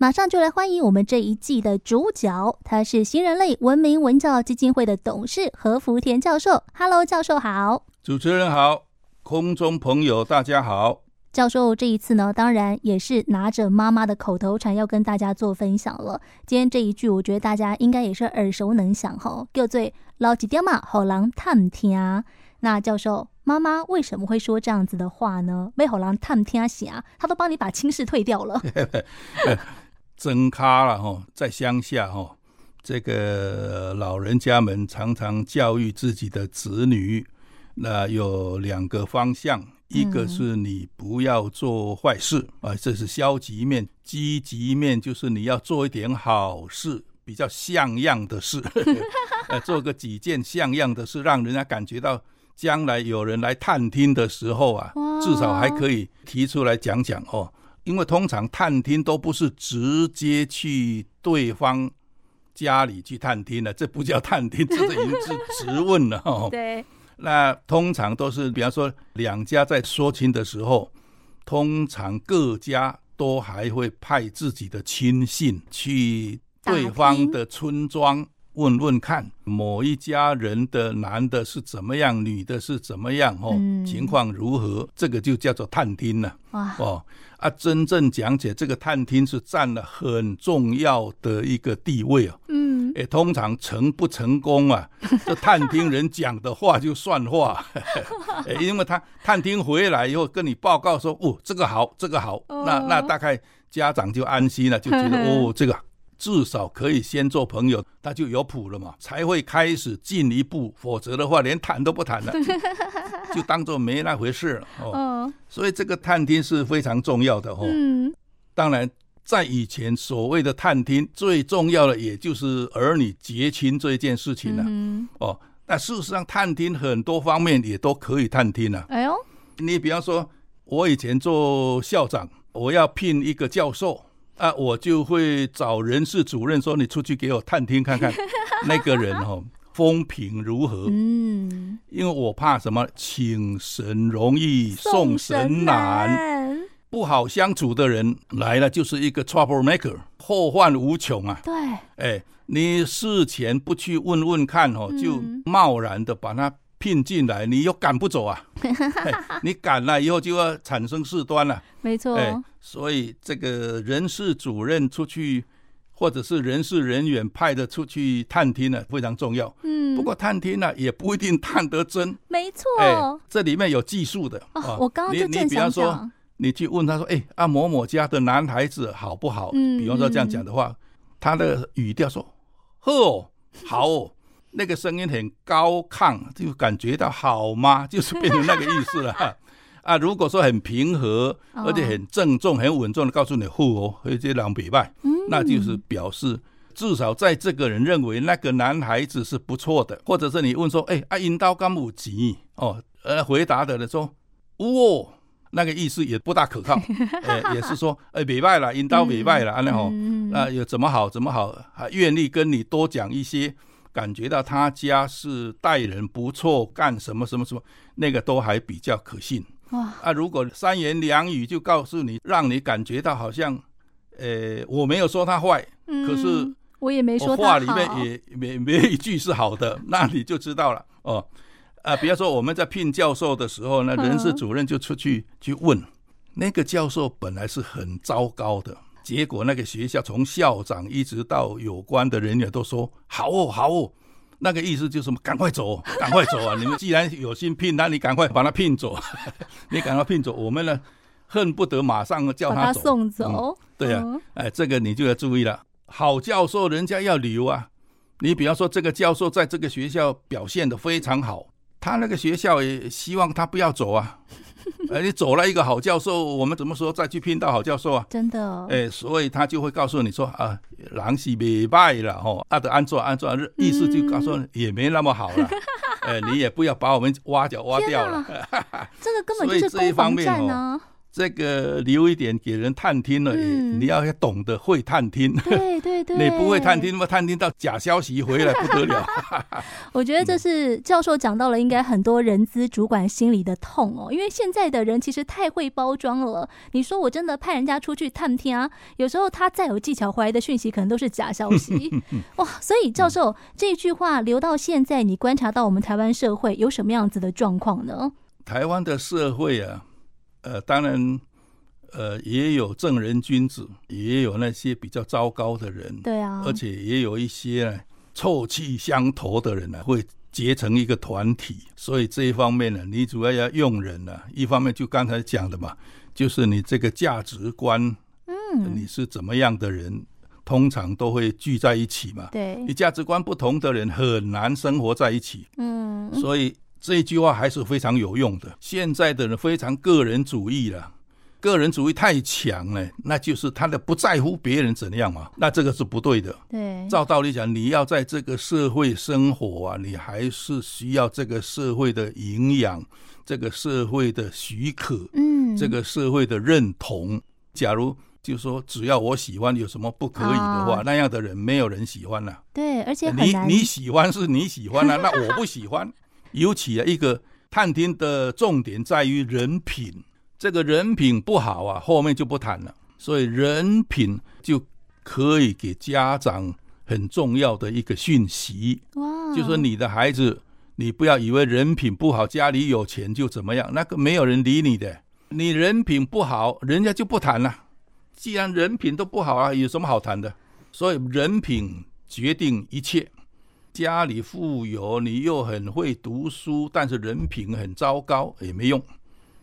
马上就来欢迎我们这一季的主角，他是新人类文明文教基金会的董事何福田教授。Hello，教授好。主持人好，空中朋友大家好。教授这一次呢，当然也是拿着妈妈的口头禅要跟大家做分享了。今天这一句，我觉得大家应该也是耳熟能详哈，叫做“老几点嘛，好狼探听”。那教授，妈妈为什么会说这样子的话呢？没好狼探听 啊，他都帮你把亲事退掉了。真卡了哈，在乡下哈，这个老人家们常常教育自己的子女，那有两个方向。一个是你不要做坏事啊，这是消极面；积极面就是你要做一点好事，比较像样的事，呃，做个几件像样的事，让人家感觉到将来有人来探听的时候啊，至少还可以提出来讲讲哦。因为通常探听都不是直接去对方家里去探听的，这不叫探听，这是已经是质问了哦。对。那通常都是，比方说两家在说亲的时候，通常各家都还会派自己的亲信去对方的村庄问问看，某一家人的男的是怎么样，女的是怎么样，哦，情况如何？这个就叫做探听了。哦，啊，真正讲解，这个探听是占了很重要的一个地位哦。也通常成不成功啊？这探听人讲的话就算话，因为他探听回来以后跟你报告说，哦，这个好，这个好，那那大概家长就安心了，就觉得 哦，这个至少可以先做朋友，他就有谱了嘛，才会开始进一步，否则的话连谈都不谈了，就当做没那回事了哦。所以这个探听是非常重要的哦。当然。在以前，所谓的探听最重要的，也就是儿女结亲这一件事情了。嗯、哦，那事实上，探听很多方面也都可以探听了。哎呦，你比方说，我以前做校长，我要聘一个教授啊，我就会找人事主任说：“你出去给我探听看看，那个人哦，风评如何？”嗯，因为我怕什么，请神容易送神难。不好相处的人来了，就是一个 trouble maker，后患无穷啊。对，哎，你事前不去问问看哦，就贸然的把他聘进来，你又赶不走啊。你赶了以后就要产生事端了。没错。哎，所以这个人事主任出去，或者是人事人员派的出去探听呢，非常重要。嗯。不过探听呢，也不一定探得真。没错。哎，这里面有技术的。哦，我刚刚就正想讲。你去问他说：“哎、欸，啊某某家的男孩子好不好？”嗯，比方说这样讲的话，他的语调说：“ 呵，好哦。”那个声音很高亢，就感觉到好吗？就是变成那个意思了。啊，如果说很平和，而且很郑重、很稳重的告诉你“呵哦”，或者两北拜，那就是表示至少在这个人认为那个男孩子是不错的，或者是你问说：“哎、欸，啊引导干母吉哦？”呃，回答的人说：“哦。”那个意思也不大可靠，呃，也是说，哎，北拜了，引导委外了，然后那有怎么好怎么好，还愿意跟你多讲一些，感觉到他家是待人不错，干什么什么什么，那个都还比较可信。哇，啊，如果三言两语就告诉你，让你感觉到好像，呃，我没有说他坏，可是我也没说话里面也没没一句是好的，那你就知道了哦。啊，比方说我们在聘教授的时候呢，人事主任就出去去问，那个教授本来是很糟糕的，结果那个学校从校长一直到有关的人员都说好哦，好哦，那个意思就是赶快走，赶快走啊！你们既然有心聘他，你赶快把他聘走，你赶快聘走，我们呢恨不得马上叫他走，他送走。嗯、对呀、啊，哎，这个你就要注意了，好教授人家要留啊。你比方说这个教授在这个学校表现的非常好。他那个学校也希望他不要走啊，哎，你走了一个好教授，我们怎么说再去聘到好教授啊？真的，哦，哎，所以他就会告诉你说啊，狼是被败了吼，他的安坐安坐，意思就告诉你也没那么好了，哎，你也不要把我们挖角挖掉了。这个根本就是攻防战呢。这个留一点给人探听了，嗯、你要懂得会探听。对对对，你不会探听，那么探听到假消息回来 不得了。我觉得这是教授讲到了，应该很多人资主管心里的痛哦，因为现在的人其实太会包装了。你说我真的派人家出去探听啊，有时候他再有技巧回来的讯息，可能都是假消息。哇，所以教授这句话留到现在，你观察到我们台湾社会有什么样子的状况呢？台湾的社会啊。呃，当然，呃，也有正人君子，也有那些比较糟糕的人，对啊，而且也有一些臭气相投的人呢，会结成一个团体。所以这一方面呢，你主要要用人呢，一方面就刚才讲的嘛，就是你这个价值观，嗯，你是怎么样的人，通常都会聚在一起嘛。对，你价值观不同的人很难生活在一起。嗯，所以。这一句话还是非常有用的。现在的人非常个人主义了，个人主义太强了，那就是他的不在乎别人怎样嘛，那这个是不对的。对，照道理讲，你要在这个社会生活啊，你还是需要这个社会的营养，这个社会的许可，嗯，这个社会的认同。假如就说只要我喜欢，有什么不可以的话，那样的人没有人喜欢了。对，而且你你喜欢是你喜欢啊，那我不喜欢。尤其啊，一个探听的重点在于人品，这个人品不好啊，后面就不谈了。所以人品就可以给家长很重要的一个讯息。哇！就说你的孩子，你不要以为人品不好，家里有钱就怎么样，那个没有人理你的。你人品不好，人家就不谈了。既然人品都不好啊，有什么好谈的？所以人品决定一切。家里富有，你又很会读书，但是人品很糟糕，也没用。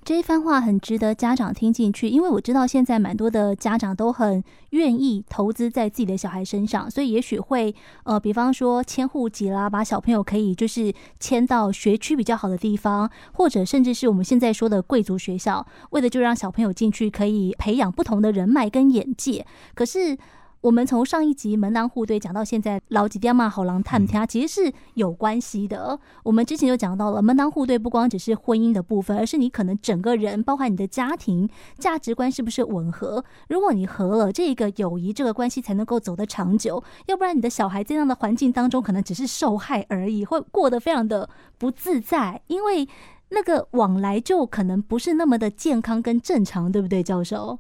这一番话很值得家长听进去，因为我知道现在蛮多的家长都很愿意投资在自己的小孩身上，所以也许会呃，比方说迁户籍啦，把小朋友可以就是迁到学区比较好的地方，或者甚至是我们现在说的贵族学校，为的就让小朋友进去可以培养不同的人脉跟眼界。可是。我们从上一集门当户对讲到现在，老几爹妈好郎探听，其实是有关系的。我们之前就讲到了门当户对，不光只是婚姻的部分，而是你可能整个人，包含你的家庭价值观是不是吻合。如果你合了，这个友谊这个关系才能够走得长久。要不然你的小孩在那样的环境当中，可能只是受害而已，会过得非常的不自在，因为那个往来就可能不是那么的健康跟正常，对不对，教授？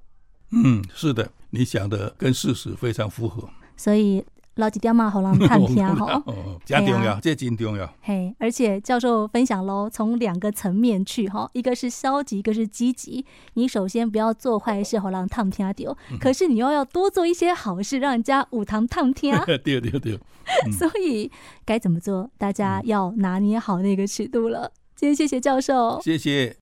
嗯，是的。你想的跟事实非常符合，所以老几条嘛好让探听哈，加重要，这真重要。嘿，而且教授分享喽，从两个层面去哈，一个是消极，一个是积极。你首先不要做坏事，好让探听丢，可是你又要多做一些好事，让人家五堂探听。对对对，所以该怎么做，大家要拿捏好那个尺度了。今天谢谢教授，谢谢。